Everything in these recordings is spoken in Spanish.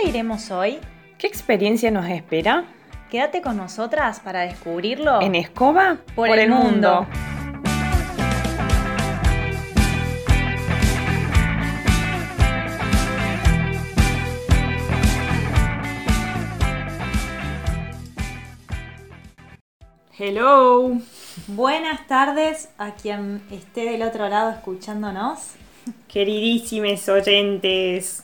dónde iremos hoy? ¿Qué experiencia nos espera? Quédate con nosotras para descubrirlo En Escoba por, el, mundo. Hello. Buenas tardes a quien esté del otro lado escuchándonos. Queridísimes oyentes.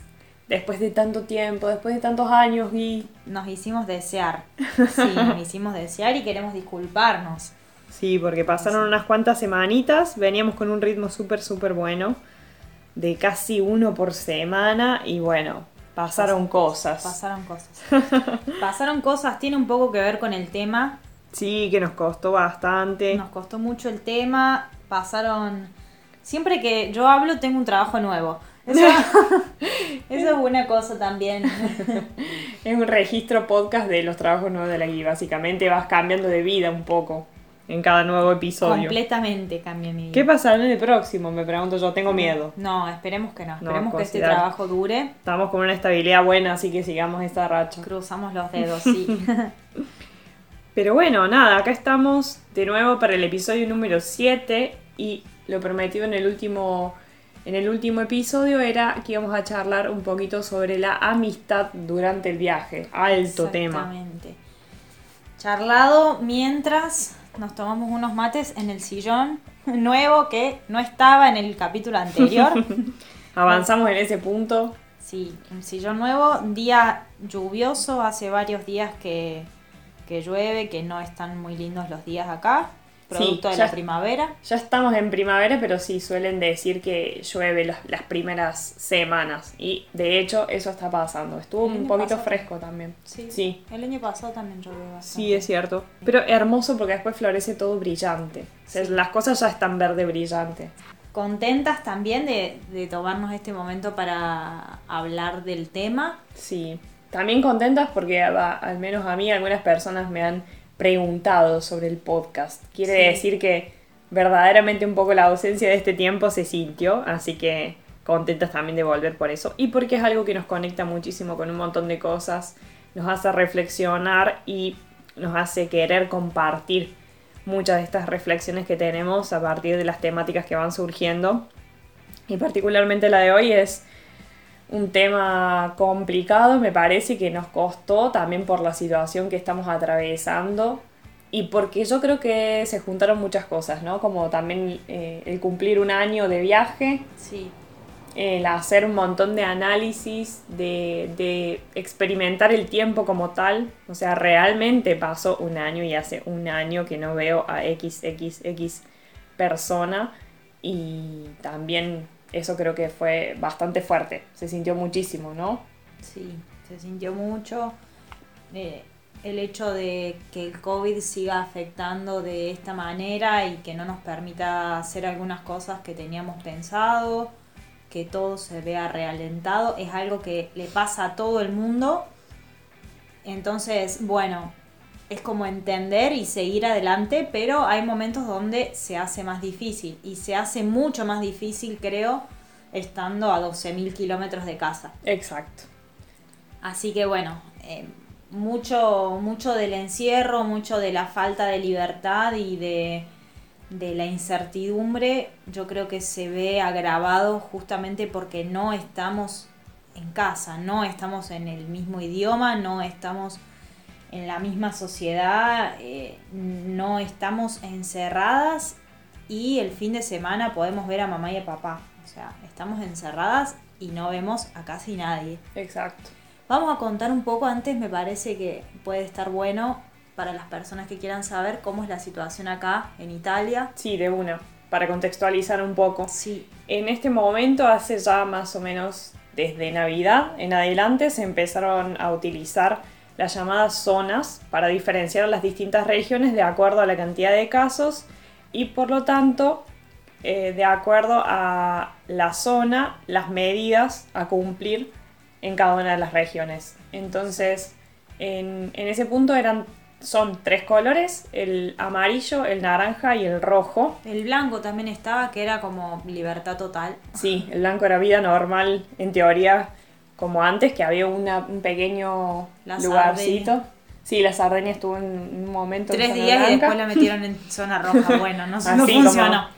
Después de tanto tiempo, después de tantos años y... Nos hicimos desear. Sí, nos hicimos desear y queremos disculparnos. Sí, porque pasaron unas cuantas semanitas, veníamos con un ritmo súper, súper bueno, de casi uno por semana y bueno, pasaron cosas. Pasaron cosas. Pasaron cosas, tiene un poco que ver con el tema. Sí, que nos costó bastante. Nos costó mucho el tema. Pasaron. Siempre que yo hablo, tengo un trabajo nuevo. Eso, eso es una cosa también. Es un registro podcast de los trabajos nuevos de la guía. Básicamente vas cambiando de vida un poco en cada nuevo episodio. Completamente cambia mi vida. ¿Qué pasará en el próximo? Me pregunto yo, tengo miedo. No, esperemos que no. Esperemos que este trabajo dure. Estamos con una estabilidad buena, así que sigamos esta racha. Cruzamos los dedos, sí. Pero bueno, nada, acá estamos de nuevo para el episodio número 7 y lo prometido en el último en el último episodio era que íbamos a charlar un poquito sobre la amistad durante el viaje. Alto tema. Exactamente. Charlado mientras nos tomamos unos mates en el sillón nuevo que no estaba en el capítulo anterior. Avanzamos en ese punto. Sí, un sillón nuevo, día lluvioso, hace varios días que, que llueve, que no están muy lindos los días acá, producto de ya- la primavera. Ya estamos en primavera, pero sí suelen decir que llueve las, las primeras semanas. Y de hecho, eso está pasando. Estuvo un poquito pasado. fresco también. Sí. Sí. El año pasado también llovió bastante. Sí, es cierto. Pero hermoso porque después florece todo brillante. O sea, Sí. las cosas ya están verde brillante. Contentas también de, de tomarnos este momento para hablar del tema. Sí. También contentas porque al menos a mí algunas personas me han preguntado sobre el podcast. Quiere Sí. decir que verdaderamente un poco la ausencia de este tiempo se sintió, así que contentas también de volver por eso. Y porque es algo que nos conecta muchísimo con un montón de cosas, nos hace reflexionar y nos hace querer compartir muchas de estas reflexiones que tenemos a partir de las temáticas que van surgiendo. Y particularmente la de hoy es un tema complicado, me parece que nos costó también por la situación que estamos atravesando y porque yo creo que se juntaron muchas cosas, ¿no? Como también eh, el cumplir un año de viaje, Sí, el hacer un montón de análisis, de, de experimentar el tiempo como tal. O sea, realmente pasó un año y hace un año que no veo a XXX persona y también eso creo que fue bastante fuerte. Se sintió muchísimo, ¿no? sí, se sintió mucho. Eh, el hecho de que el COVID siga afectando de esta manera y que no nos permita hacer algunas cosas que teníamos pensado, que todo se vea realentado, es algo que le pasa a todo el mundo. Entonces, bueno, es como entender y seguir adelante, pero hay momentos donde se hace más difícil y se hace mucho más difícil, creo, estando a 12.000 kilómetros de casa. Exacto. Así que bueno, eh, mucho, mucho del encierro, mucho de la falta de libertad y de, de la incertidumbre, yo creo que se ve agravado justamente porque no estamos en casa, no estamos en el mismo idioma, no estamos en la misma sociedad, eh, no estamos encerradas y el fin de semana podemos ver a mamá y a papá. O sea, estamos encerradas y no vemos a casi nadie. Exacto. Vamos a contar un poco antes, me parece que puede estar bueno para las personas que quieran saber cómo es la situación acá en Italia. Sí, de una. Para contextualizar un poco. Sí, En este momento, hace ya más o menos desde Navidad en adelante, se empezaron a utilizar las llamadas zonas para diferenciar las distintas regiones de acuerdo a la cantidad de casos y por lo tanto, eh, de acuerdo a la zona, las medidas a cumplir en cada una de las regiones. Entonces, en, en ese punto eran, son tres colores, el amarillo, el naranja y el rojo. el blanco también estaba, que era como libertad total. Sí, el blanco era vida normal, en teoría, como antes, que había un pequeño lugarcito. Sí, la Sardenia estuvo en un momento Tres días y después la metieron en zona roja. Bueno, no, no funcionó.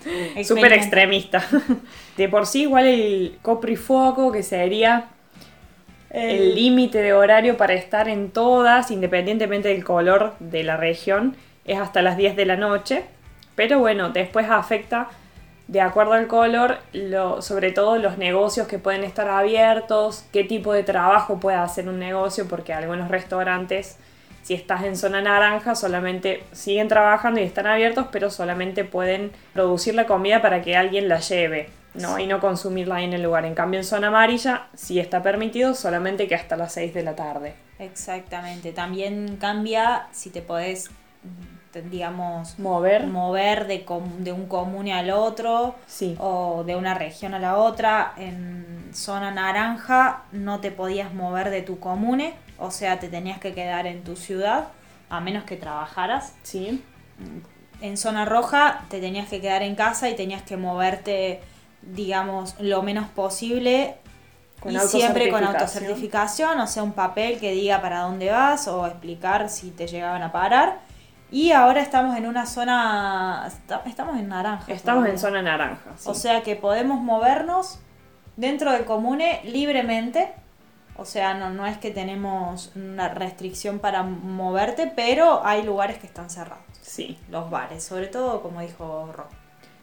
Súper extremista. De por sí, igual el coprifuoco, que sería el límite de horario para estar en todas, independientemente del color de la región, es hasta las 10 de la noche. Pero bueno, después afecta de acuerdo al color, lo, sobre todo los negocios que pueden estar abiertos, qué tipo de trabajo puede hacer un negocio, porque algunos restaurantes, si estás en zona naranja, solamente siguen trabajando y están abiertos, pero solamente pueden producir la comida para que alguien la lleve. ¿no? y no consumirla ahí en el lugar. En cambio, en zona amarilla sí está permitido, solamente que hasta las 6 de la tarde. Exactamente. También cambia si te podés digamos, mover, mover de, de un comune al otro o de una región a la otra. En zona naranja no te podías mover de tu comune, o sea, te tenías que quedar en tu ciudad, a menos que trabajaras. Sí. En zona roja te tenías que quedar en casa y tenías que moverte, digamos, lo menos posible con y siempre con autocertificación, o sea, un papel que diga para dónde vas o explicar si te llegaban a parar. Y ahora estamos en una zona, estamos en naranja. Estamos en zona naranja. O sea que podemos movernos dentro del comune libremente. O sea, no, no es que tenemos una restricción para moverte, pero hay lugares que están cerrados. Sí. Los bares, sobre todo como dijo Ron.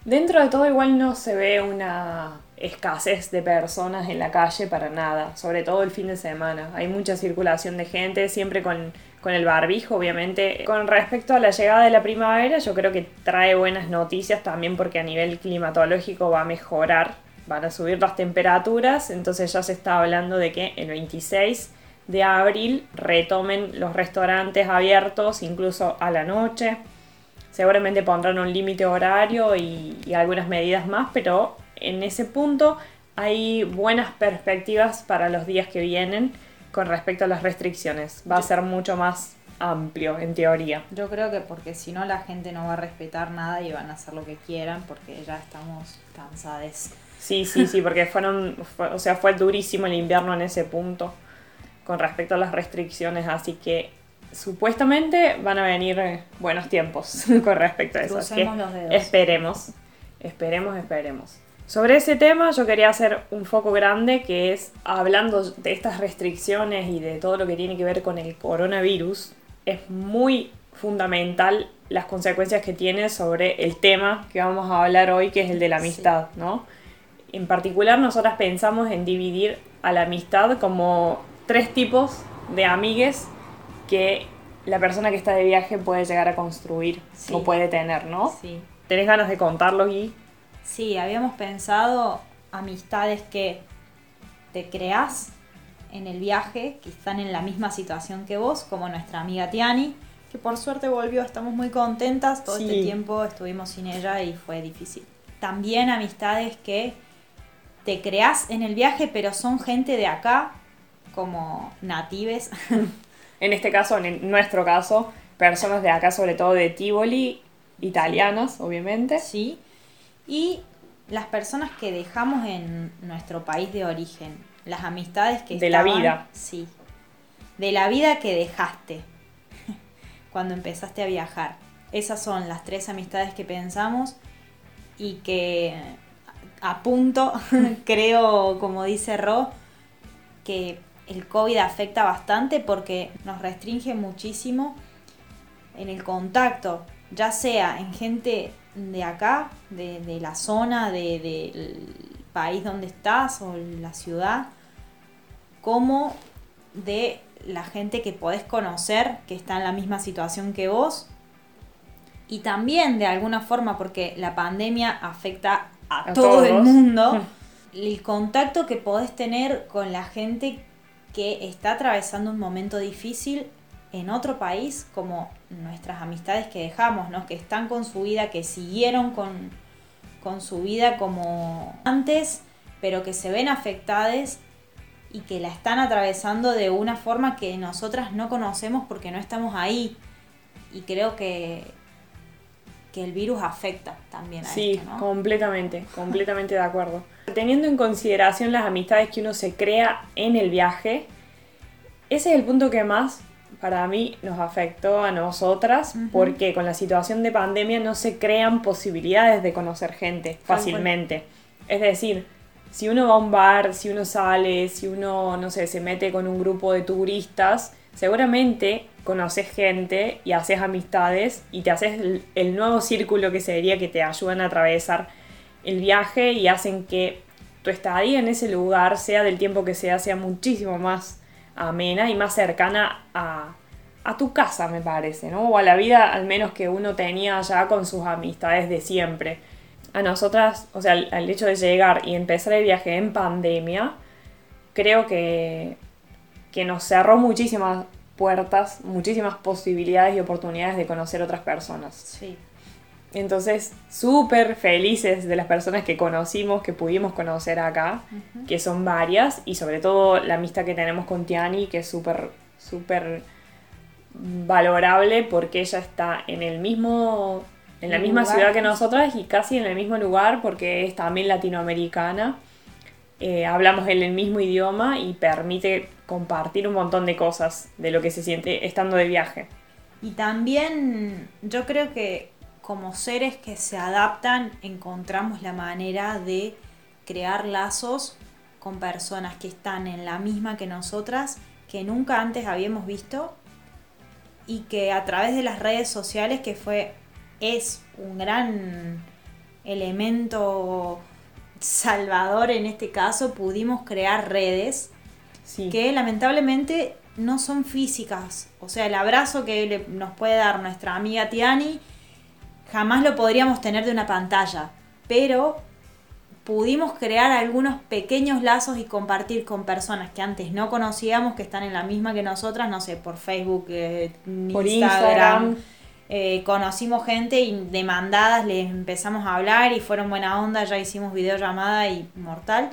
Dentro de todo igual no se ve una escasez de personas en la calle para nada, sobre todo el fin de semana. Hay mucha circulación de gente, siempre con con el barbijo, obviamente. Con respecto a la llegada de la primavera, yo creo que trae buenas noticias también porque a nivel climatológico va a mejorar, van a subir las temperaturas, entonces ya se está hablando de que el 26 de abril retomen los restaurantes abiertos, incluso a la noche. Seguramente pondrán un límite horario y, algunas medidas más, pero en ese punto hay buenas perspectivas para los días que vienen con respecto a las restricciones. Va a ser mucho más amplio, en teoría. Yo creo que porque si no la gente no va a respetar nada y van a hacer lo que quieran porque ya estamos cansados. Sí, sí, sí, porque fueron, o sea, fue durísimo el invierno en ese punto con respecto a las restricciones, así que supuestamente van a venir buenos tiempos con respecto a eso. Esperemos, esperemos, esperemos. Sobre ese tema yo quería hacer un foco grande que es hablando de estas restricciones y de todo lo que tiene que ver con el coronavirus, es muy fundamental las consecuencias que tiene sobre el tema que vamos a hablar hoy, que es el de la amistad, ¿no? En particular nosotras pensamos en dividir a la amistad como tres tipos de amigues que la persona que está de viaje puede llegar a construir o puede tener, ¿no? Sí. ¿Tenés ganas de contarlo, y Sí, habíamos pensado amistades que te creas en el viaje, que están en la misma situación que vos, como nuestra amiga Tiani, que por suerte volvió, estamos muy contentas, todo este tiempo estuvimos sin ella y fue difícil. También amistades que te creas en el viaje, pero son gente de acá, como natives. en este caso, en nuestro caso, personas de acá, sobre todo de Tivoli, italianas, obviamente. Sí, y las personas que dejamos en nuestro país de origen, las amistades que... De la vida. Sí, de la vida que dejaste cuando empezaste a viajar. Esas son las tres amistades que pensamos y que a punto, creo, como dice Ro, que el COVID afecta bastante porque nos restringe muchísimo en el contacto, ya sea en gente de acá, de, la zona, del país donde estás o la ciudad, como de la gente que podés conocer que está en la misma situación que vos. Y también de alguna forma, porque la pandemia afecta a, todo el mundo, el contacto que podés tener con la gente que está atravesando un momento difícil en otro país, como nuestras amistades que dejamos, ¿no? que están con su vida, que siguieron con, con su vida como antes, pero que se ven afectadas y que la están atravesando de una forma que nosotras no conocemos porque no estamos ahí. Y creo que, que el virus afecta también a Sí, esto, ¿no? completamente, completamente de acuerdo. Teniendo en consideración las amistades que uno se crea en el viaje, ese es el punto que más para mí nos afectó a nosotras, porque con la situación de pandemia no se crean posibilidades de conocer gente fácilmente. Es decir, si uno va a un bar, si uno sale, si uno, no sé, se mete con un grupo de turistas, seguramente conoces gente y haces amistades y te haces el, el nuevo círculo que sería que te ayudan a atravesar el viaje y hacen que tu estadía en ese lugar, sea del tiempo que sea, sea muchísimo más amena y más cercana a, a tu casa, me parece, ¿no? O a la vida al menos que uno tenía ya con sus amistades de siempre. A nosotras, o sea, al hecho de llegar y empezar el viaje en pandemia, creo que, que nos cerró muchísimas puertas, muchísimas posibilidades y oportunidades de conocer otras personas. Sí. Entonces, súper felices de las personas que conocimos, que pudimos conocer acá, que son varias, y sobre todo la amistad que tenemos con Tiani, que es súper, súper valorable porque ella está en el mismo, en la misma Lugar. ciudad que nosotras y casi en el mismo lugar porque es también latinoamericana. Eh, hablamos el, el mismo idioma y permite compartir un montón de cosas de lo que se siente estando de viaje. Y también yo creo que como seres que se adaptan encontramos la manera de crear lazos con personas que están en la misma que nosotras, que nunca antes habíamos visto y que a través de las redes sociales, que fue, es un gran elemento salvador en este caso, pudimos crear redes Sí. que lamentablemente no son físicas. O sea, el abrazo que le- nos puede dar nuestra amiga Tiani jamás lo podríamos tener de una pantalla, pero pudimos crear algunos pequeños lazos y compartir con personas que antes no conocíamos, que están en la misma que nosotras, no sé, por Facebook, eh, Por Instagram. Instagram. Eh, conocimos gente y de mandadas les empezamos a hablar y fueron buena onda, ya hicimos videollamada y mortal.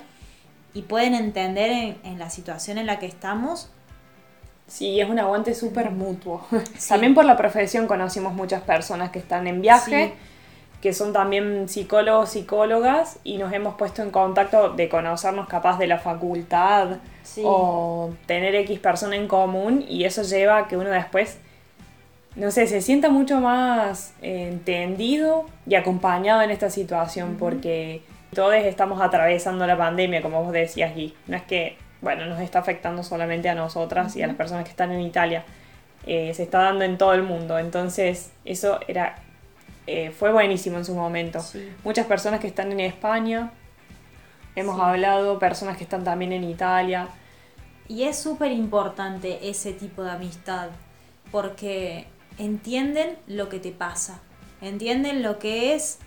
Y pueden entender en, en la situación en la que estamos. Sí, es un aguante súper mutuo. También por la profesión conocimos muchas personas que están en viaje, Sí. que son también psicólogos, psicólogas, y nos hemos puesto en contacto de conocernos capaz de la facultad Sí. o tener X persona en común, y eso lleva a que uno después, no sé, se sienta mucho más entendido y acompañado en esta situación, porque todos estamos atravesando la pandemia, como vos decías, Gui. No es que, bueno, nos está afectando solamente a nosotras y a las personas que están en Italia. Eh, se está dando en todo el mundo. Entonces, eso era eh, fue buenísimo en su momento. Sí. Muchas personas que están en España, hemos Sí. hablado, personas que están también en Italia. Y es súper importante ese tipo de amistad, porque entienden lo que te pasa, entienden lo que es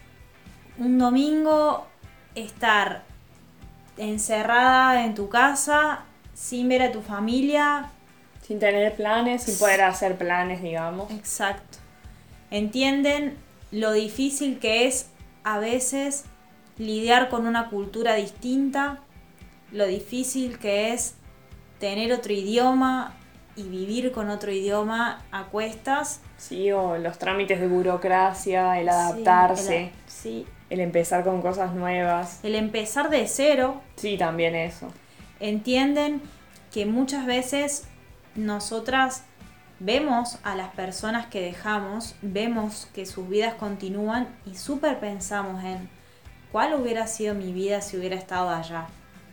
un domingo estar encerrada en tu casa sin ver a tu familia. Sin tener planes, sin poder hacer planes, digamos. Exacto. Entienden lo difícil que es a veces lidiar con una cultura distinta, lo difícil que es tener otro idioma y vivir con otro idioma a cuestas. Sí, o los trámites de burocracia, el Sí, adaptarse, el- sí, el empezar con cosas nuevas. el empezar de cero. Sí, también eso. Entienden que muchas veces nosotras vemos a las personas que dejamos, vemos que sus vidas continúan y súper pensamos en cuál hubiera sido mi vida si hubiera estado allá,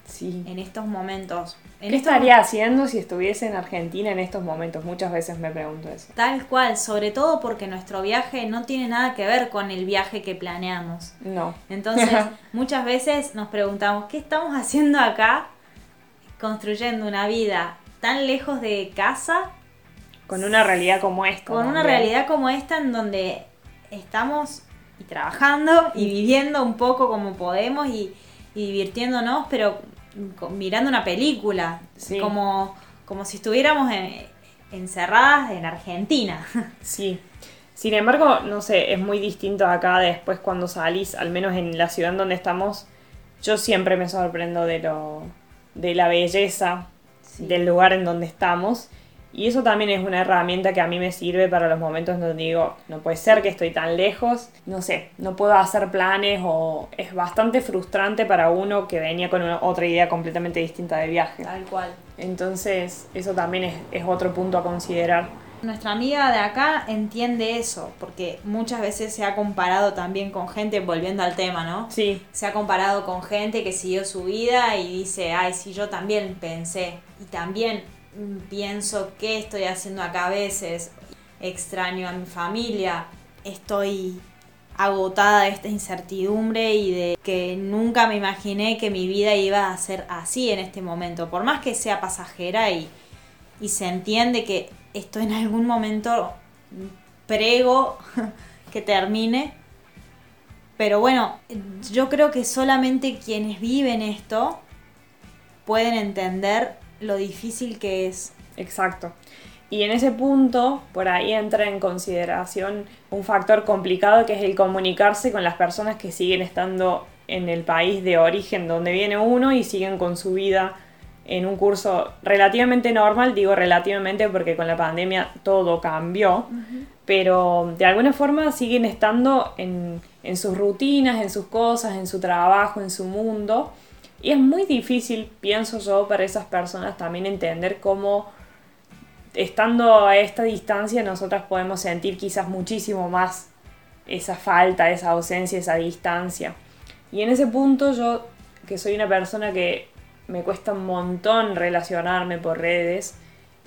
Sí. en estos momentos. ¿Qué estos estaría haciendo si estuviese en Argentina en estos momentos? Muchas veces me pregunto eso. Tal cual, sobre todo porque nuestro viaje no tiene nada que ver con el viaje que planeamos. No. Entonces, muchas veces nos preguntamos, ¿qué estamos haciendo acá? Construyendo una vida tan lejos de casa, Con una realidad como esta. con una realidad como esta en donde estamos y trabajando y viviendo un poco como podemos y, y divirtiéndonos, pero mirando una película, Sí. como, como si estuviéramos en- encerradas en Argentina. Sí. Sin embargo, no sé, es muy distinto acá después cuando salís, al menos en la ciudad en donde estamos, yo siempre me sorprendo de lo de la belleza Sí. del lugar en donde estamos Y eso también es una herramienta que a mí me sirve para los momentos donde digo, no puede ser que estoy tan lejos, no sé, no puedo hacer planes o es bastante frustrante para uno que venía con otra idea completamente distinta de viaje. Tal cual. Entonces, eso también es, es otro punto a considerar. Nuestra amiga de acá entiende eso, porque muchas veces se ha comparado también con gente, volviendo al tema, ¿no? Sí. Se ha comparado con gente que siguió su vida y dice, ay, sí, yo también pensé. Y también pienso qué estoy haciendo acá a veces, extraño a mi familia, estoy agotada de esta incertidumbre y de que nunca me imaginé que mi vida iba a ser así en este momento, por más que sea pasajera y, y se entiende que esto en algún momento prego que termine, pero bueno, yo creo que solamente quienes viven esto pueden entender lo difícil que es. Exacto. Y en ese punto, por ahí entra en consideración un factor complicado que es el comunicarse con las personas que siguen estando en el país de origen donde viene uno y siguen con su vida en un curso relativamente normal, digo relativamente porque con la pandemia todo cambió, pero de alguna forma siguen estando en, en sus rutinas, en sus cosas, en su trabajo, en su mundo y es muy difícil, pienso yo, para esas personas también entender cómo estando a esta distancia nosotras podemos sentir quizás muchísimo más esa falta, esa ausencia, esa distancia. Y en ese punto yo, que soy una persona que me cuesta un montón relacionarme por redes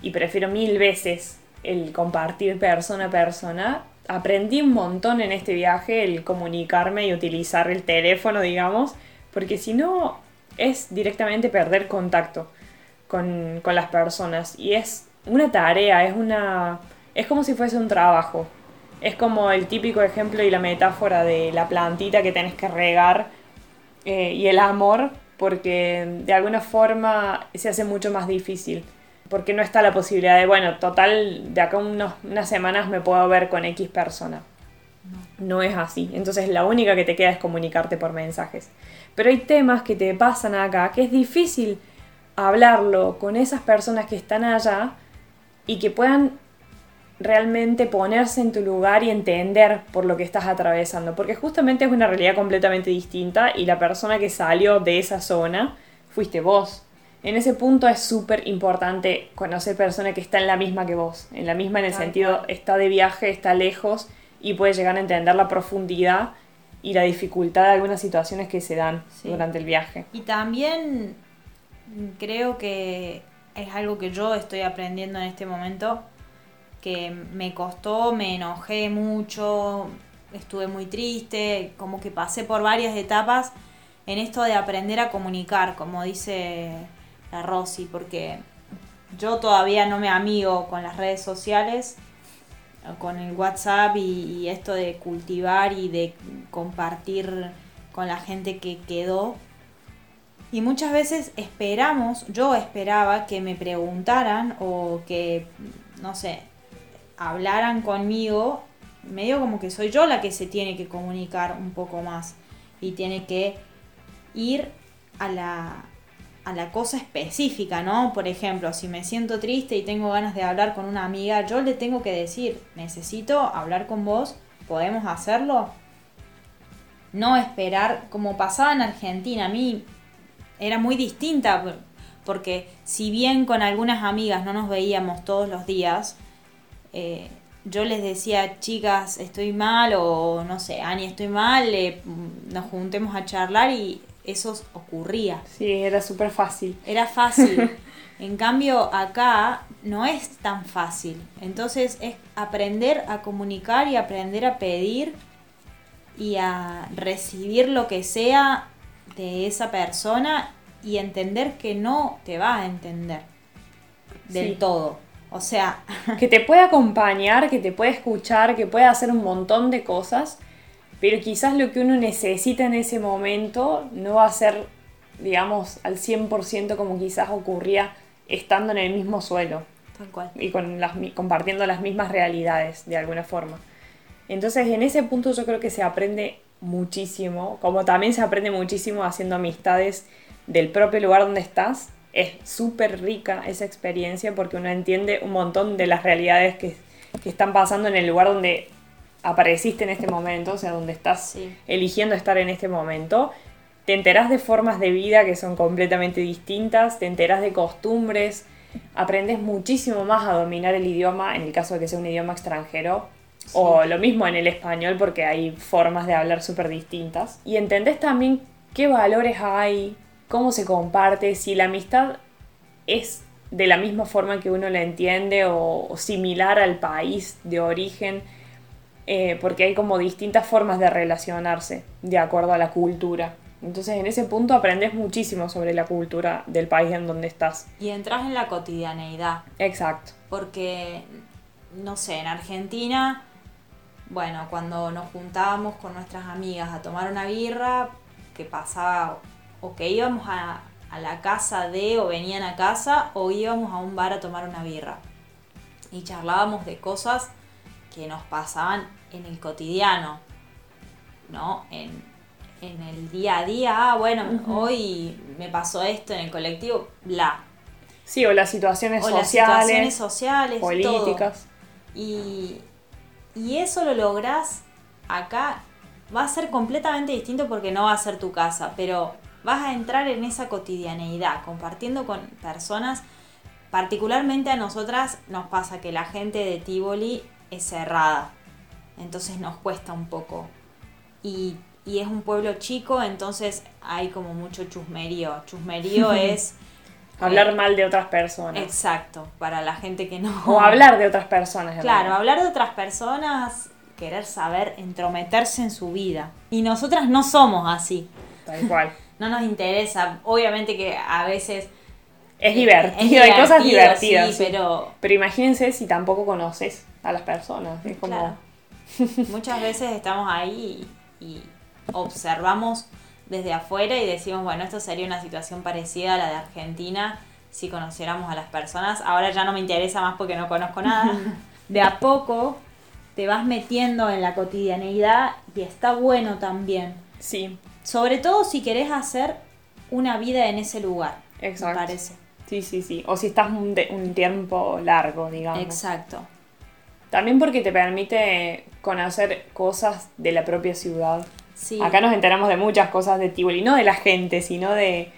y prefiero mil veces el compartir persona a persona, aprendí un montón en este viaje el comunicarme y utilizar el teléfono, digamos, porque si no es directamente perder contacto con, las personas. Y es una tarea, es una. es como si fuese un trabajo. Es como el típico ejemplo y la metáfora de la plantita que tenés que regar eh, y el amor, porque de alguna forma se hace mucho más difícil. Porque no está la posibilidad de, bueno, total, de acá unos, unas semanas me puedo ver con X persona. No es así. Entonces la única que te queda es comunicarte por mensajes. Pero hay temas que te pasan acá que es difícil hablarlo con esas personas que están allá y que puedan realmente ponerse en tu lugar y entender por lo que estás atravesando. Porque justamente es una realidad completamente distinta y la persona que salió de esa zona fuiste vos. En ese punto es súper importante conocer personas que están en la misma que vos. En la misma en el sentido, está de viaje, está lejos y puede llegar a entender la profundidad y la dificultad de algunas situaciones que se dan durante el viaje. Y también creo que es algo que yo estoy aprendiendo en este momento, que me costó, me enojé mucho, estuve muy triste, como que pasé por varias etapas en esto de aprender a comunicar, como dice la Rosy, porque yo todavía no me amigo con las redes sociales con el WhatsApp y, esto de cultivar y de compartir con la gente que quedó. Y muchas veces esperamos, yo esperaba que me preguntaran o que, no sé, hablaran conmigo, medio como que soy yo la que se tiene que comunicar un poco más y tiene que ir a la, a la cosa específica, ¿no? Por ejemplo, si me siento triste y tengo ganas de hablar con una amiga, yo le tengo que decir, necesito hablar con vos, ¿podemos hacerlo? No esperar, como pasaba en Argentina, a mí era muy distinta, porque si bien con algunas amigas no nos veíamos todos los días, eh, yo les decía, chicas, estoy mal, o no sé, Ani, estoy mal, eh, nos juntemos a charlar y eso ocurría. Sí, era súper fácil. Era fácil. en cambio, acá no es tan fácil. Entonces es aprender a comunicar y aprender a pedir y a recibir lo que sea de esa persona y entender que no te va a entender del todo. O sea, que te puede acompañar, que te puede escuchar, que puede hacer un montón de cosas, pero quizás lo que uno necesita en ese momento no va a ser, digamos, al 100% como quizás ocurría estando en el mismo suelo. Tal cual. Y con las, compartiendo las mismas realidades, de alguna forma. Entonces, en ese punto yo creo que se aprende muchísimo, como también se aprende muchísimo haciendo amistades del propio lugar donde estás, es súper rica esa experiencia porque uno entiende un montón de las realidades que, que, están pasando en el lugar donde apareciste en este momento, o sea, donde estás eligiendo estar en este momento. Te enterás de formas de vida que son completamente distintas, te enterás de costumbres, aprendes muchísimo más a dominar el idioma, en el caso de que sea un idioma extranjero, o lo mismo en el español porque hay formas de hablar súper distintas. Y entendés también qué valores hay, cómo se comparte, si la amistad es de la misma forma que uno la entiende o, similar al país de origen, eh, porque hay como distintas formas de relacionarse de acuerdo a la cultura. Entonces en ese punto aprendes muchísimo sobre la cultura del país en donde estás. Y entras en la cotidianeidad. Exacto. Porque, no sé, en Argentina, bueno, cuando nos juntábamos con nuestras amigas a tomar una birra, que pasaba o que íbamos a, a la casa de o venían a casa o íbamos a un bar a tomar una birra. Y charlábamos de cosas que nos pasaban en el cotidiano, ¿no? En, en el día a día, ah, bueno, hoy me pasó esto en el colectivo, bla. Sí, o las situaciones o sociales. Las situaciones sociales, políticas. Y, y eso lo logras acá. Va a ser completamente distinto porque no va a ser tu casa, pero vas a entrar en esa cotidianeidad, compartiendo con personas. Particularmente a nosotras nos pasa que la gente de Tivoli es cerrada, entonces nos cuesta un poco. Y y es un pueblo chico, entonces hay como mucho chusmerío. Chusmerío es... Hablar eh, mal de otras personas. Exacto, para la gente que no... O hablar de otras personas. Claro, hablar de otras personas, querer saber, entrometerse en su vida. Y nosotras no somos así. Tal cual. no nos interesa. Obviamente que a veces... Es divertido, hay cosas divertidas. Sí, Pero... pero imagínense si tampoco conoces a las personas. Es como... Muchas veces estamos ahí y observamos desde afuera y decimos, bueno, esto sería una situación parecida a la de Argentina si conociéramos a las personas. Ahora ya no me interesa más porque no conozco nada. De a poco te vas metiendo en la cotidianeidad y está bueno también. Sí. Sobre todo si querés hacer una vida en ese lugar. Exacto. Me parece. Sí, sí, sí. O si estás un, un tiempo largo, digamos. Exacto. También porque te permite conocer cosas de la propia ciudad. Acá nos enteramos de muchas cosas de Tivoli, no de la gente, sino de,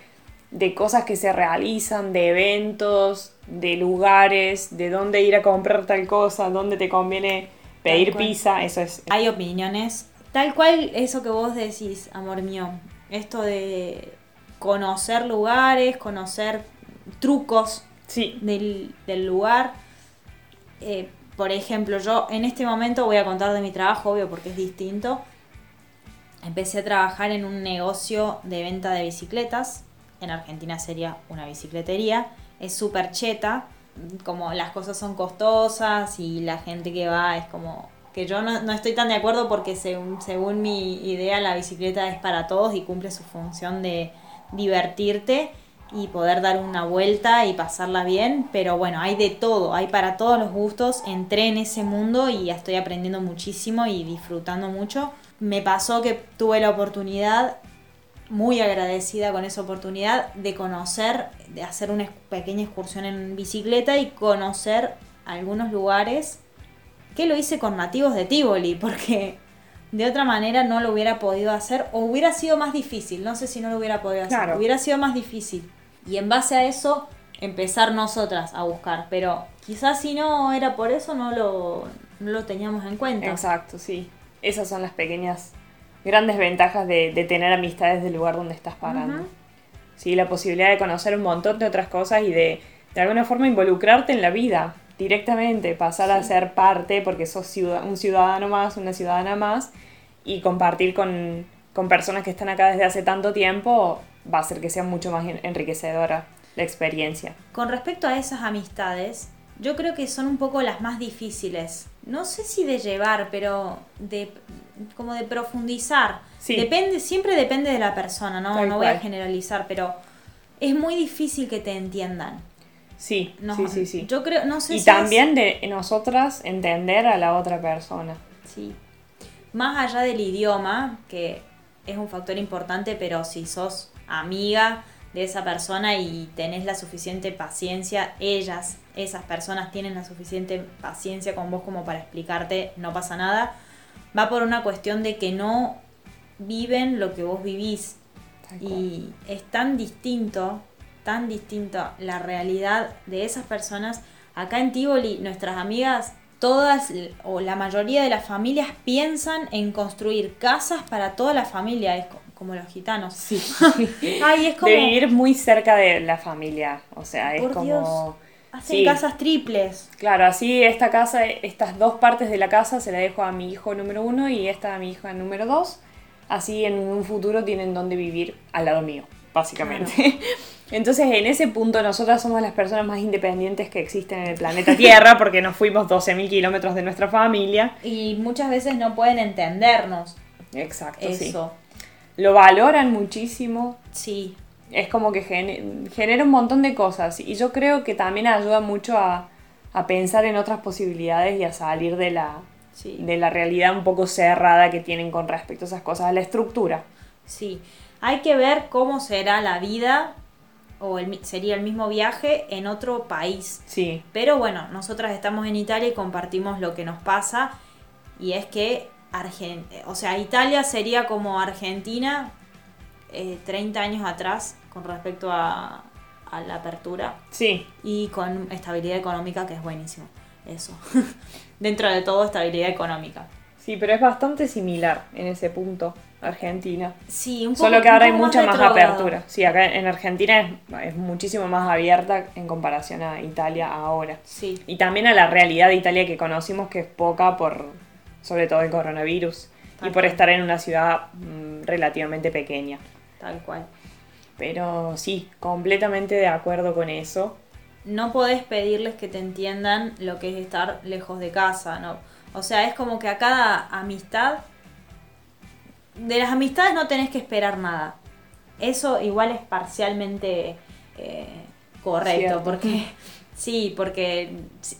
cosas que se realizan, de eventos, de lugares, de dónde ir a comprar tal cosa, dónde te conviene pedir pizza, eso es. Hay opiniones. Tal cual eso que vos decís, amor mío, esto de conocer lugares, conocer trucos del, lugar. Eh, por ejemplo, yo en este momento voy a contar de mi trabajo, obvio, porque es distinto empecé a trabajar en un negocio de venta de bicicletas. En Argentina sería una bicicletería. Es súper cheta, como las cosas son costosas y la gente que va es como que yo no, estoy tan de acuerdo porque según, mi idea la bicicleta es para todos y cumple su función de divertirte y poder dar una vuelta y pasarla bien, pero bueno, hay de todo, hay para todos los gustos, entré en ese mundo y estoy aprendiendo muchísimo y disfrutando mucho me pasó que tuve la oportunidad, muy agradecida con esa oportunidad, de conocer, de hacer una pequeña excursión en bicicleta y conocer algunos lugares que lo hice con nativos de Tivoli, porque de otra manera no lo hubiera podido hacer o hubiera sido más difícil, no sé si no lo hubiera podido hacer, hubiera sido más difícil. Y en base a eso empezar nosotras a buscar, pero quizás si no era por eso no lo, no lo teníamos en cuenta. Exacto, sí esas son las pequeñas, grandes ventajas de, tener amistades del lugar donde estás parando. Sí, la posibilidad de conocer un montón de otras cosas y de, de alguna forma, involucrarte en la vida directamente, pasar a ser parte, porque sos un ciudadano más, una ciudadana más, y compartir con, con personas que están acá desde hace tanto tiempo, va a hacer que sea mucho más enriquecedora la experiencia. Con respecto a esas amistades, yo creo que son un poco las más difíciles. No sé si de llevar, pero de como de profundizar. Depende, siempre depende de la persona, ¿no? no voy a generalizar, pero es muy difícil que te entiendan. Sí, sí, sí, sí. Yo creo, no sé y también de nosotras entender a la otra persona. Sí. Más allá del idioma, que es un factor importante, pero si sos amiga de esa persona y tenés la suficiente paciencia, ellas, esas personas tienen la suficiente paciencia con vos como para explicarte, no pasa nada, va por una cuestión de que no viven lo que vos vivís. Y es tan distinto, tan distinto la realidad de esas personas. Acá en Tivoli, nuestras amigas, todas o la mayoría de las familias piensan en construir casas para toda la familia. Es como los gitanos. Sí. Ay, es como... De vivir muy cerca de la familia. O sea, es como... Hacen casas triples. Claro, así esta casa, estas dos partes de la casa se la dejo a mi hijo número uno y esta a mi hija número dos. Así en un futuro tienen donde vivir al lado mío, básicamente. Entonces, en ese punto, nosotras somos las personas más independientes que existen en el planeta Tierra porque nos fuimos 12.000 kilómetros de nuestra familia. Y muchas veces no pueden entendernos. Exacto, Eso. Lo valoran muchísimo. Sí. Es como que genera un montón de cosas. Y yo creo que también ayuda mucho a, pensar en otras posibilidades y a salir de la, de la realidad un poco cerrada que tienen con respecto a esas cosas, a la estructura. Sí. Hay que ver cómo será la vida o el, sería el mismo viaje en otro país. Sí. Pero bueno, nosotras estamos en Italia y compartimos lo que nos pasa y es que o sea, Italia sería como Argentina 30 eh, años atrás con respecto a, la apertura. Sí. Y con estabilidad económica, que es buenísimo. Eso. Dentro de todo, estabilidad económica. Sí, pero es bastante similar en ese punto, Argentina. Sí, un poco. Solo que ahora hay mucha más, apertura. Sí, acá en Argentina es, es, muchísimo más abierta en comparación a Italia ahora. Sí. Y también a la realidad de Italia que conocimos, que es poca por sobre todo el coronavirus, y por estar en una ciudad mm, relativamente pequeña. Tal cual. Pero sí, completamente de acuerdo con eso. No podés pedirles que te entiendan lo que es estar lejos de casa, ¿no? O sea, es como que a cada amistad, de las amistades no tenés que esperar nada. Eso igual es parcialmente eh, correcto, porque Sí, porque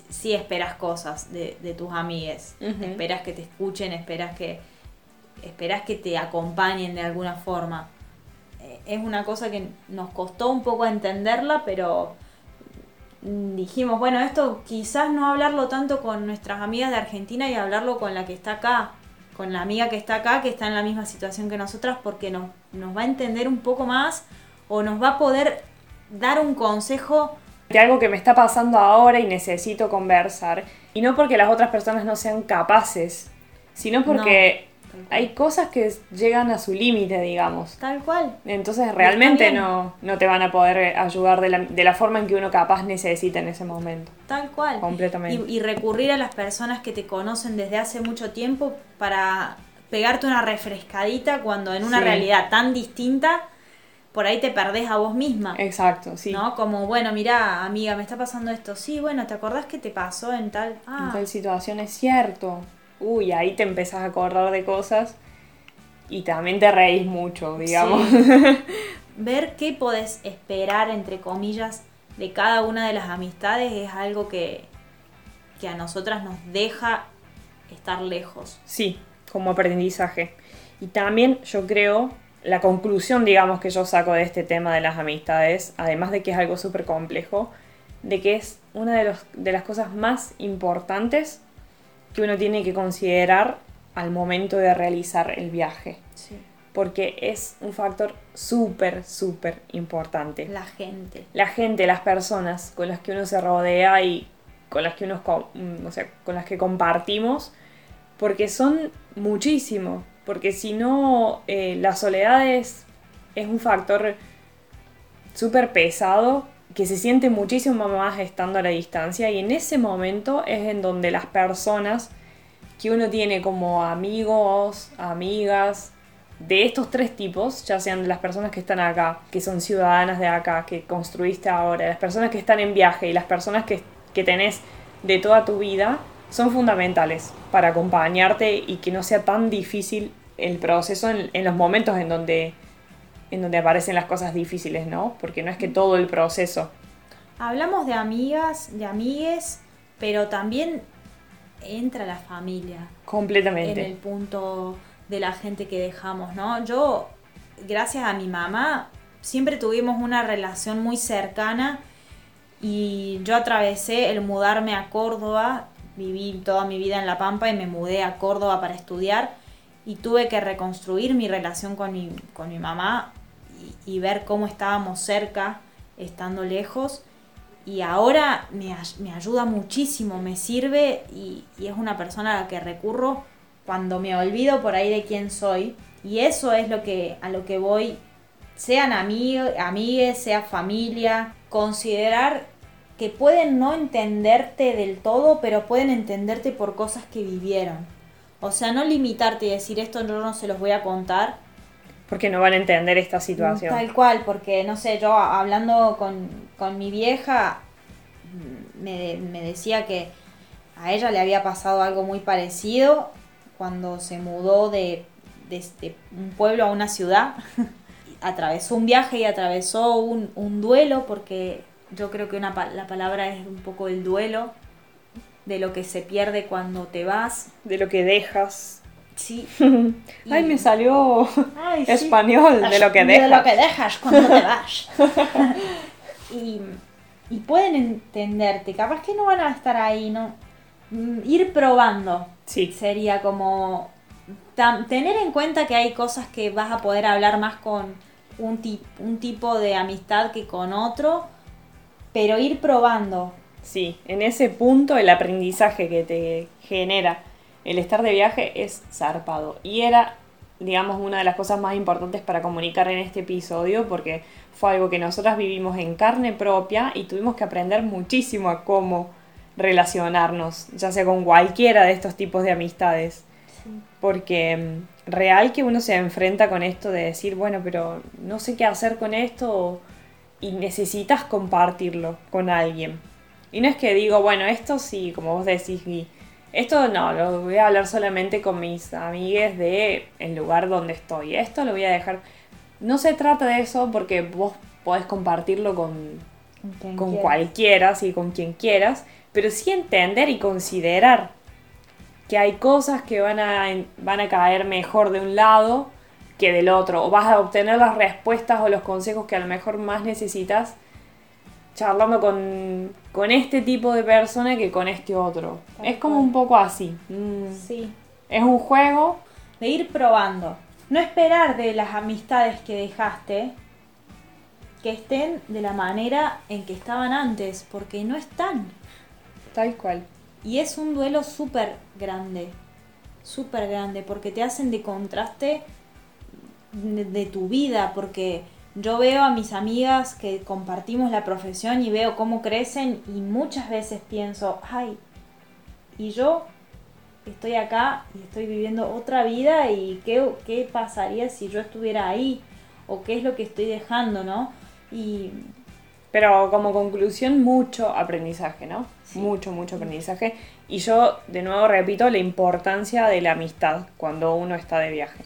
sí esperas cosas de, de tus amigues. Esperas que te escuchen, esperas que, esperas que te acompañen de alguna forma. Eh, es una cosa que nos costó un poco entenderla, pero dijimos, bueno, esto quizás no hablarlo tanto con nuestras amigas de Argentina y hablarlo con la que está acá, con la amiga que está acá, que está en la misma situación que nosotras, porque nos, nos va a entender un poco más o nos va a poder dar un consejo de algo que me está pasando ahora y necesito conversar. Y no porque las otras personas no sean capaces, sino porque hay cosas que llegan a su límite, digamos. Tal cual. Entonces realmente no, no te van a poder ayudar de la, de la, forma en que uno capaz necesita en ese momento. Tal cual. Completamente. Y, recurrir a las personas que te conocen desde hace mucho tiempo para pegarte una refrescadita cuando en una realidad tan distinta por ahí te perdés a vos misma. Exacto, sí. ¿No? Como, bueno, mira, amiga, me está pasando esto. Sí, bueno, ¿te acordás que te pasó en tal... En ah. tal situación, es cierto. Uy, ahí te empezás a acordar de cosas y también te reís mucho, digamos. Ver qué podés esperar, entre comillas, de cada una de las amistades es algo que, que a nosotras nos deja estar lejos. Sí, como aprendizaje. Y también yo creo la conclusión, digamos, que yo saco de este tema de las amistades, además de que es algo súper complejo, de que es una de, los, de las cosas más importantes que uno tiene que considerar al momento de realizar el viaje. Porque es un factor súper, súper importante. La gente. La gente, las personas con las que uno se rodea y con las que uno, mm, o sea, con las que compartimos, porque son muchísimos porque si no, eh, la soledad es, un factor súper pesado que se siente muchísimo más estando a la distancia y en ese momento es en donde las personas que uno tiene como amigos, amigas, de estos tres tipos, ya sean de las personas que están acá, que son ciudadanas de acá, que construiste ahora, las personas que están en viaje y las personas que, que tenés de toda tu vida, son fundamentales para acompañarte y que no sea tan difícil el proceso en, los momentos en donde, en donde aparecen las cosas difíciles, ¿no? Porque no es que todo el proceso. Hablamos de amigas, de amigues, pero también entra la familia. Completamente. En el punto de la gente que dejamos, ¿no? Yo, gracias a mi mamá, siempre tuvimos una relación muy cercana y yo atravesé el mudarme a Córdoba, viví toda mi vida en La Pampa y me mudé a Córdoba para estudiar y tuve que reconstruir mi relación con mi, con mi mamá y, ver cómo estábamos cerca estando lejos. Y ahora me, me ayuda muchísimo, me sirve y, es una persona a la que recurro cuando me olvido por ahí de quién soy. Y eso es lo que, a lo que voy, sean amigos, amigues, sea familia, considerar que pueden no entenderte del todo, pero pueden entenderte por cosas que vivieron. O sea, no limitarte y decir esto yo no se los voy a contar. Porque no van a entender esta situación. Tal cual, porque no sé, yo hablando con, mi vieja, me, me decía que a ella le había pasado algo muy parecido cuando se mudó de, de, un pueblo a una ciudad. atravesó un viaje y atravesó un, un duelo porque yo creo que una, la palabra es un poco el duelo de lo que se pierde cuando te vas. De lo que dejas. Sí. Ay, me salió español, de lo que dejas. De lo que dejas cuando te vas. y, y, pueden entenderte, capaz que no van a estar ahí, ¿no? Mm, ir probando. Sí. Sería como tener en cuenta que hay cosas que vas a poder hablar más con un, un tipo de amistad que con otro pero ir probando. Sí, en ese punto el aprendizaje que te genera el estar de viaje es zarpado. Y era, digamos, una de las cosas más importantes para comunicar en este episodio porque fue algo que nosotras vivimos en carne propia y tuvimos que aprender muchísimo a cómo relacionarnos, ya sea con cualquiera de estos tipos de amistades. Porque mm, real que uno se enfrenta con esto de decir, bueno, pero no sé qué hacer con esto y necesitas compartirlo con alguien. Y no es que digo, bueno, esto sí, como vos decís, esto no, lo voy a hablar solamente con mis amigues de el lugar donde estoy. Esto lo voy a dejar. No se trata de eso porque vos podés compartirlo con, con cualquiera, sí, con quien quieras, pero sí entender y considerar que hay cosas que van a, van a caer mejor de un lado que del otro, o vas a obtener las respuestas o los consejos que a lo mejor más necesitas charlando con, con este tipo de persona que con este otro. es como un poco así. Mm. Sí. Es un juego. De ir probando. No esperar de las amistades que dejaste que estén de la manera en que estaban antes, porque no están. Tal cual. Y es un duelo súper grande, súper grande, porque te hacen de contraste de, tu vida, porque yo veo a mis amigas que compartimos la profesión y veo cómo crecen y muchas veces pienso, ay, y yo estoy acá y estoy viviendo otra vida y qué, qué pasaría si yo estuviera ahí o qué es lo que estoy dejando, ¿no? Y... Pero como conclusión, mucho aprendizaje, ¿no? Mucho, mucho aprendizaje. Y yo, de nuevo, repito la importancia de la amistad cuando uno está de viaje.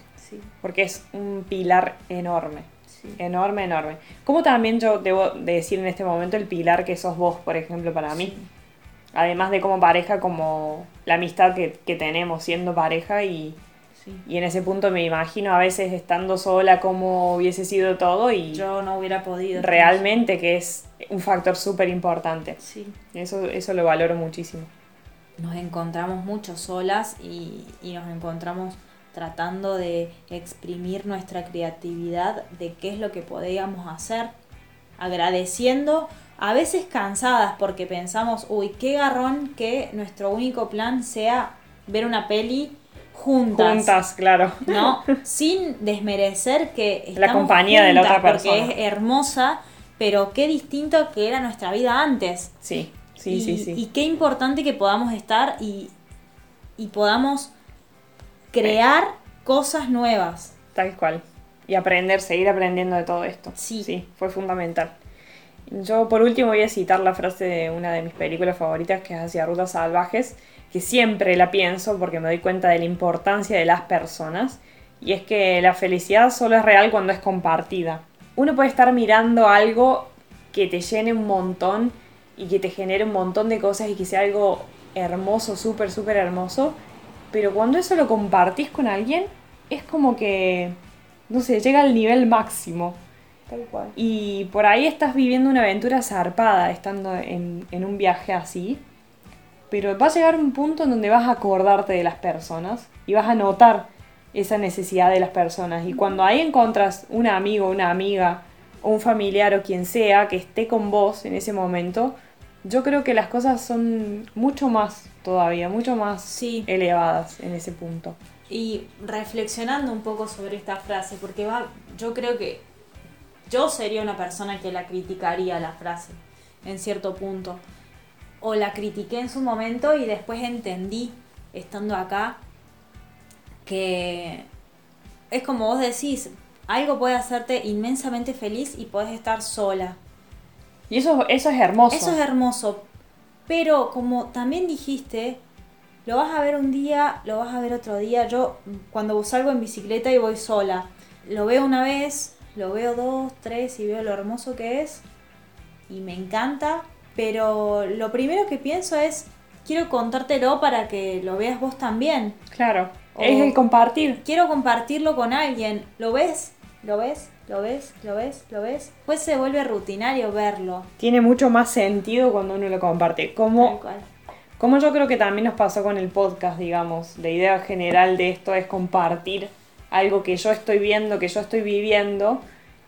Porque es un pilar enorme. Enorme, enorme. Como también yo debo decir en este momento el pilar que sos vos, por ejemplo, para mí. Además de como pareja, como la amistad que, tenemos siendo pareja y, y en ese punto me imagino a veces estando sola como hubiese sido todo y... Yo no hubiera podido. Realmente que es un factor súper importante. Sí. Eso, eso lo valoro muchísimo. Nos encontramos mucho solas y, y nos encontramos tratando de exprimir nuestra creatividad de qué es lo que podíamos hacer, agradeciendo, a veces cansadas porque pensamos, uy, qué garrón que nuestro único plan sea ver una peli juntas. Juntas, claro. ¿No? Sin desmerecer que la compañía de la otra persona. Porque es hermosa, pero qué distinto que era nuestra vida antes. Sí, sí, sí, sí. Y qué importante que podamos estar y, y podamos crear cosas nuevas. Tal cual. Y aprender, seguir aprendiendo de todo esto. Sí. Sí, fue fundamental. Yo por último voy a citar la frase de una de mis películas favoritas que es Hacia Rutas Salvajes, que siempre la pienso porque me doy cuenta de la importancia de las personas. Y es que la felicidad solo es real cuando es compartida. Uno puede estar mirando algo que te llene un montón y que te genere un montón de cosas y que sea algo hermoso, súper, súper hermoso pero cuando eso lo compartís con alguien, es como que, no sé, llega al nivel máximo. Tal cual. Y por ahí estás viviendo una aventura zarpada estando en, en un viaje así. Pero va a llegar un punto en donde vas a acordarte de las personas y vas a notar esa necesidad de las personas. Y cuando ahí encontras un amigo, una amiga, o un familiar o quien sea que esté con vos en ese momento, yo creo que las cosas son mucho más todavía, mucho más Sí. elevadas en ese punto. Y reflexionando un poco sobre esta frase, porque va, yo creo que yo sería una persona que la criticaría la frase en cierto punto. O la critiqué en su momento y después entendí, estando acá, que es como vos decís, algo puede hacerte inmensamente feliz y podés estar sola. Y eso, eso es hermoso. Eso es hermoso. Pero como también dijiste, lo vas a ver un día, lo vas a ver otro día. Yo cuando salgo en bicicleta y voy sola, lo veo una vez, lo veo dos, tres y veo lo hermoso que es. Y me encanta. Pero lo primero que pienso es, quiero contártelo para que lo veas vos también. Claro. O- Es el compartir. Quiero compartirlo con alguien. ¿Lo ves? ¿Lo ves? ¿Lo ves? ¿Lo ves? ¿Lo ves? Pues se vuelve rutinario verlo. Tiene mucho más sentido cuando uno lo comparte. Como yo creo que también nos pasó con el podcast, digamos. La idea general de esto es compartir algo que yo estoy viendo, que yo estoy viviendo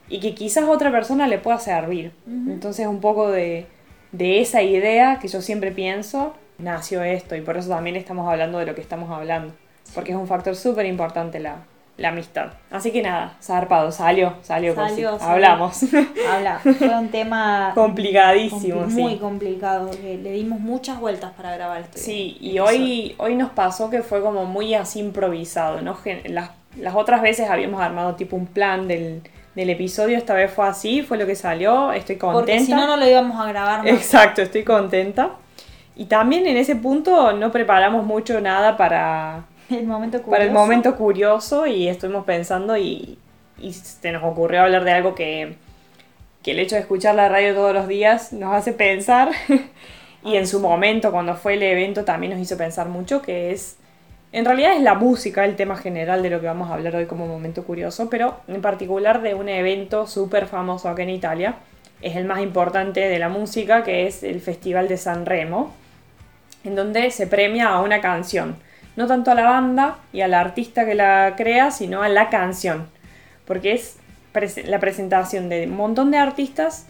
y que quizás a otra persona le pueda servir. Entonces un poco de, de esa idea que yo siempre pienso, nació esto y por eso también estamos hablando de lo que estamos hablando. Porque es un factor súper importante la, la amistad. Así que nada, zarpado, salió, salió, Salió, hablamos. Habla, fue un tema Complicadísimo, compli- sí. muy complicado, que le dimos muchas vueltas para grabar esto. Sí, y hoy, hoy nos pasó que fue como muy así improvisado, ¿no? Las, las otras veces habíamos armado tipo un plan del, del episodio, esta vez fue así, fue lo que salió, estoy contenta. Porque si no, no lo íbamos a grabar más. Exacto, estoy contenta. Y también en ese punto no preparamos mucho nada para, El momento curioso. para el momento curioso y estuvimos pensando y, y se nos ocurrió hablar de algo que, que el hecho de escuchar la radio todos los días nos hace pensar y en su momento cuando fue el evento también nos hizo pensar mucho que es en realidad es la música el tema general de lo que vamos a hablar hoy como momento curioso pero en particular de un evento súper famoso aquí en Italia es el más importante de la música que es el Festival de San Remo en donde se premia a una canción. No tanto a la banda y al artista que la crea, sino a la canción. Porque es la presentación de un montón de artistas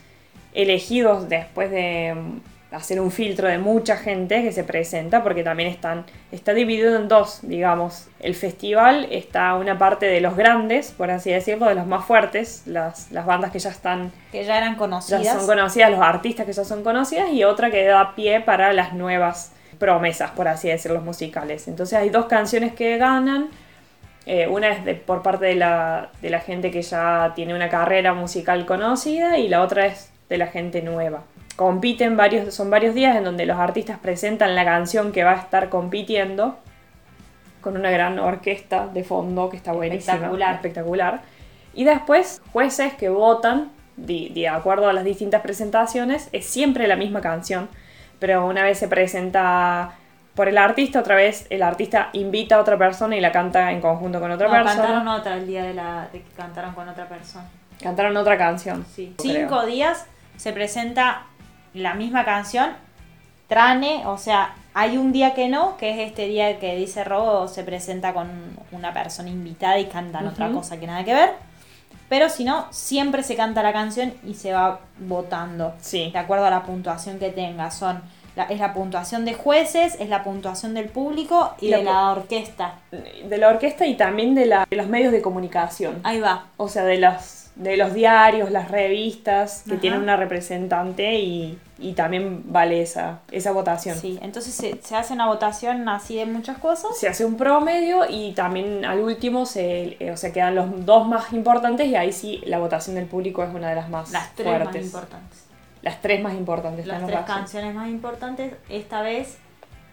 elegidos después de mm, hacer un filtro de mucha gente que se presenta, porque también están, está dividido en dos, digamos. El festival está una parte de los grandes, por así decirlo, de los más fuertes, las, las bandas que ya están Que ya eran ya conocidas. son conocidas, los artistas que ya son conocidas, y otra que da pie para las nuevas promesas, por así decirlo, musicales. Entonces hay dos canciones que ganan. eh, una es de- por parte de la, de la gente que ya tiene una carrera musical conocida y la otra es de la gente nueva. Compiten varios, son varios días en donde los artistas presentan la canción que va a estar compitiendo con una gran orquesta de fondo que está buenísima, Espectacular. espectacular. Y después, jueces que votan de, de acuerdo a las distintas presentaciones, es siempre la misma canción, pero una vez se presenta por el artista, otra vez el artista invita a otra persona y la canta en conjunto con otra no, persona. cantaron otra el día de, la, de que cantaron con otra persona. Cantaron otra canción. Sí. creo. Cinco días se presenta la misma canción, trane, o sea, hay un día que no, que es este día que dice Robo, se presenta con una persona invitada y cantan otra cosa que nada que ver. Pero si no, siempre se canta la canción y se va votando. Sí. De acuerdo a la puntuación que tenga. Son la- es la puntuación de jueces, es la puntuación del público y La de la orquesta. De la orquesta y también de, la- de los medios de comunicación. Ahí va. O sea, de los, de los diarios, las revistas, que Ajá. tienen una representante y, y también vale esa, esa votación. Sí, entonces se, se hace una votación así de muchas cosas. Se hace un promedio y también al último se, eh, o sea, quedan los dos más importantes y ahí sí la votación del público es una de las más Las tres fuertes. más importantes. Las tres más importantes. Las tres canciones más importantes. Esta vez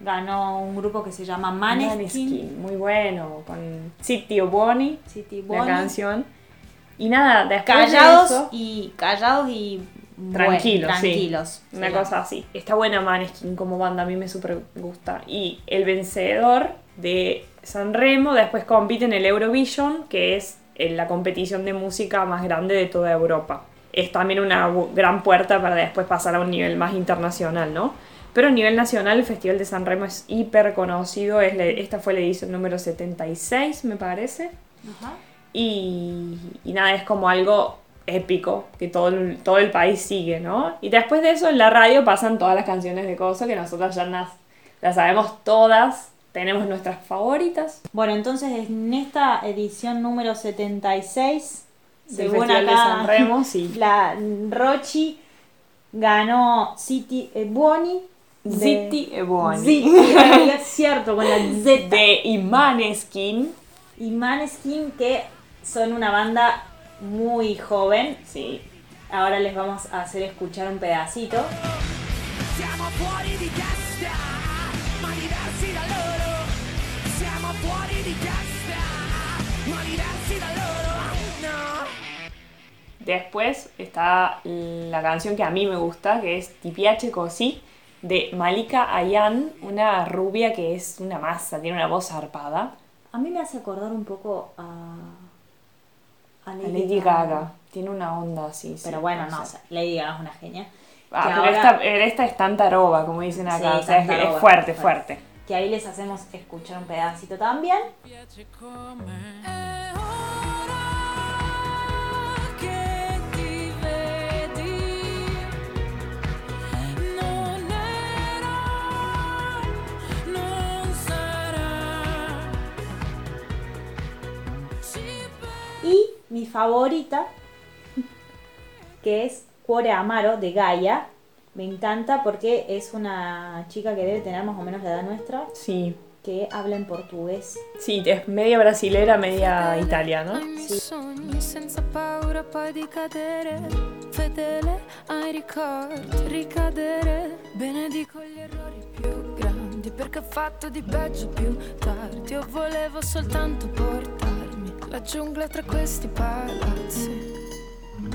ganó un grupo que se llama Maneskin. Maneskin, muy bueno, con City Buoni, City la Bunny. canción. Y nada, después de Callados eso- y callados y Tranquilos, sí. tranquilos. Una Sí. cosa así. Está buena Maneskin como banda, a mí me súper gusta. Y el vencedor de San Remo después compite en el Eurovision, que es la competición de música más grande de toda Europa. es también una gran puerta para después pasar a un nivel más internacional, ¿no? Pero a nivel nacional el Festival de San Remo es hiper conocido, es la- esta fue la edición número 76, me parece. Y, y nada, es como algo épico que todo el, todo el país sigue, ¿no? Y después de eso en la radio pasan todas las canciones de Coso que nosotros ya las, las sabemos todas, tenemos nuestras favoritas. Bueno, entonces en esta edición número 76, Del según Festival de San Remo, sí. la Rochi ganó City e Buoni. e Buoni. Zitti, es cierto, con la Z. De Imaneskin. Y Maneskin, que son una banda muy joven. Sí. Ahora les vamos a hacer escuchar un pedacito. Siamo fuori di testa, ma diversi da loro. Siamo fuori di testa, ma diversi da loro. No. Después está la canción que a mí me gusta, que es Tipiache Così, de Malika Ayan, una rubia que es una masa, tiene una voz zarpada. A mí me hace acordar un poco a, a A Lady Gaga. Tiene una onda así. sí, Pero bueno, no, sé. o sea, Lady Gaga es una genia. Ah, pero ahora- esta, pero esta es tanta roba, como dicen acá. Sí, o sea, es, fuerte. fuerte. Que ahí les hacemos escuchar un pedacito también. Mi favorita, que es Cuore Amaro de Gaia. Me encanta porque es una chica que debe tener más o menos la edad nuestra, Sí, que habla en portugués. sí, es media brasilera, media italiana. grandi perché ho fatto di peggio più tardi io volevo soltanto portarmi la giungla tra questi palazzi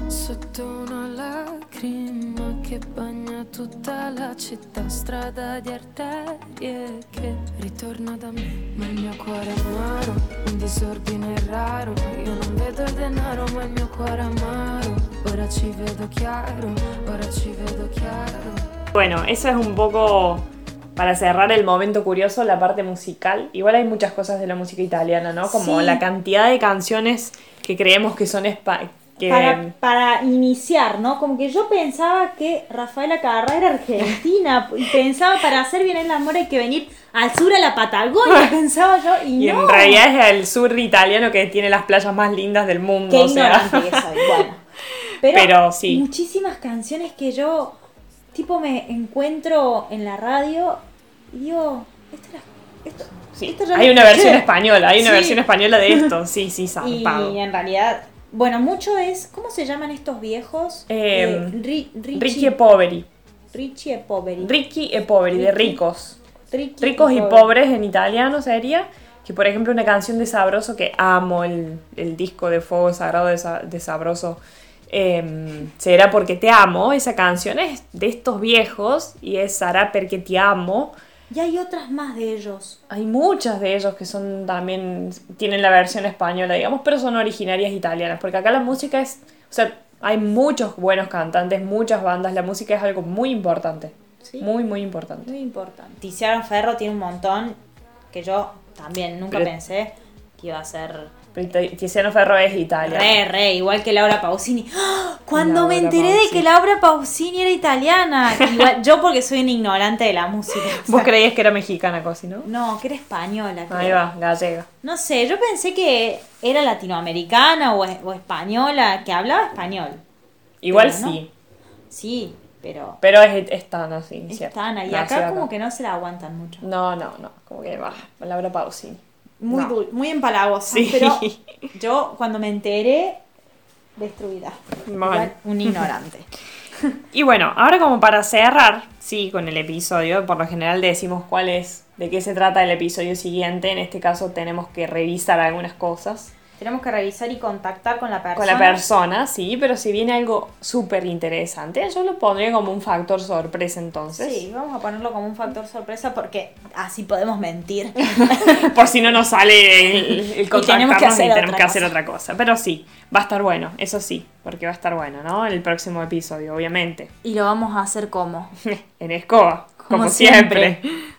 sotto una lacrima che bagna tutta la città, strada di arterie che ritorna da me. Ma il mio cuore è amaro, un disordine raro. Io non vedo il denaro, ma il mio cuore è amaro. Ora ci vedo chiaro, ora ci vedo chiaro. Bueno, eso es un poco para cerrar el momento curioso, la parte musical. Igual hay muchas cosas de la música italiana, ¿no? Como Sí. la cantidad de canciones que creemos que son espa que Para, para iniciar, ¿no? Como que yo pensaba que Rafaela Carrá era argentina y pensaba para hacer bien el amor hay que venir al sur a la Patagonia, pensaba yo, y, y no. en realidad es el sur italiano que tiene las playas más lindas del mundo. Qué o sea. bueno. Pero, Pero sí. muchísimas canciones que yo, tipo, me encuentro en la radio y digo, esto era- esto, Sí, hay una versión española, hay una Sí. versión española de esto, sí, sí, zarpado. Y en realidad, bueno, mucho es, ¿cómo se llaman estos viejos? Eh, Ri- Richie, Ricky e Poveri. Richie e Poveri. Ricky e Poveri, de Ricky. ricos. Ricky Ricos y Poveri. pobres en italiano sería. Que por ejemplo una canción de Sabroso que amo, el, el disco de Fuego Sagrado de, de Sabroso, em, será porque te amo. Esa canción es de estos viejos y es Sarà perché ti amo. Y hay otras más de ellos. Hay muchas de ellos que son también, tienen la versión española, digamos, pero son originarias italianas, porque acá la música es, o sea, hay muchos buenos cantantes, muchas bandas, la música es algo muy importante, Sí. muy, muy importante. Muy importante. Tiziano Ferro tiene un montón que yo también nunca Pero- pensé que iba a ser Tiziano Ferro es italiano. re, re, igual que Laura Pausini. ¡Ah! Cuando me enteré de que Laura Pausini era italiana. Igual, yo porque soy un ignorante de la música. o Vos creías que era mexicana, Cosi, ¿no? No, que era española. creo. Ahí va, gallega. No sé, yo pensé que era latinoamericana o, o española, que hablaba español. Igual Pero no. sí, Sí, pero pero es, es tan así, ¿cierto? están ahí. Acá como que no se la aguantan mucho. No, no, no, como que va, Laura Pausini. Muy, No. dul- muy empalagosa. Sí. Pero yo cuando me enteré, destruida. Mal. Un ignorante. Y bueno, ahora como para cerrar, sí, con el episodio, por lo general decimos cuál es, de qué se trata el episodio siguiente, en este caso tenemos que revisar algunas cosas. Tenemos que revisar y contactar con la persona. Con la persona, sí, pero si viene algo súper interesante, yo lo pondría como un factor sorpresa entonces. Sí, vamos a ponerlo como un factor sorpresa porque así podemos mentir. Por si no nos sale el, el tenemos que contactarnos hacer y tenemos otra que hacer cosa. otra cosa. Pero sí, va a estar bueno, eso sí, porque va a estar bueno, ¿no? El próximo episodio, obviamente. y lo vamos a hacer como. En escoba, como, Como siempre. siempre.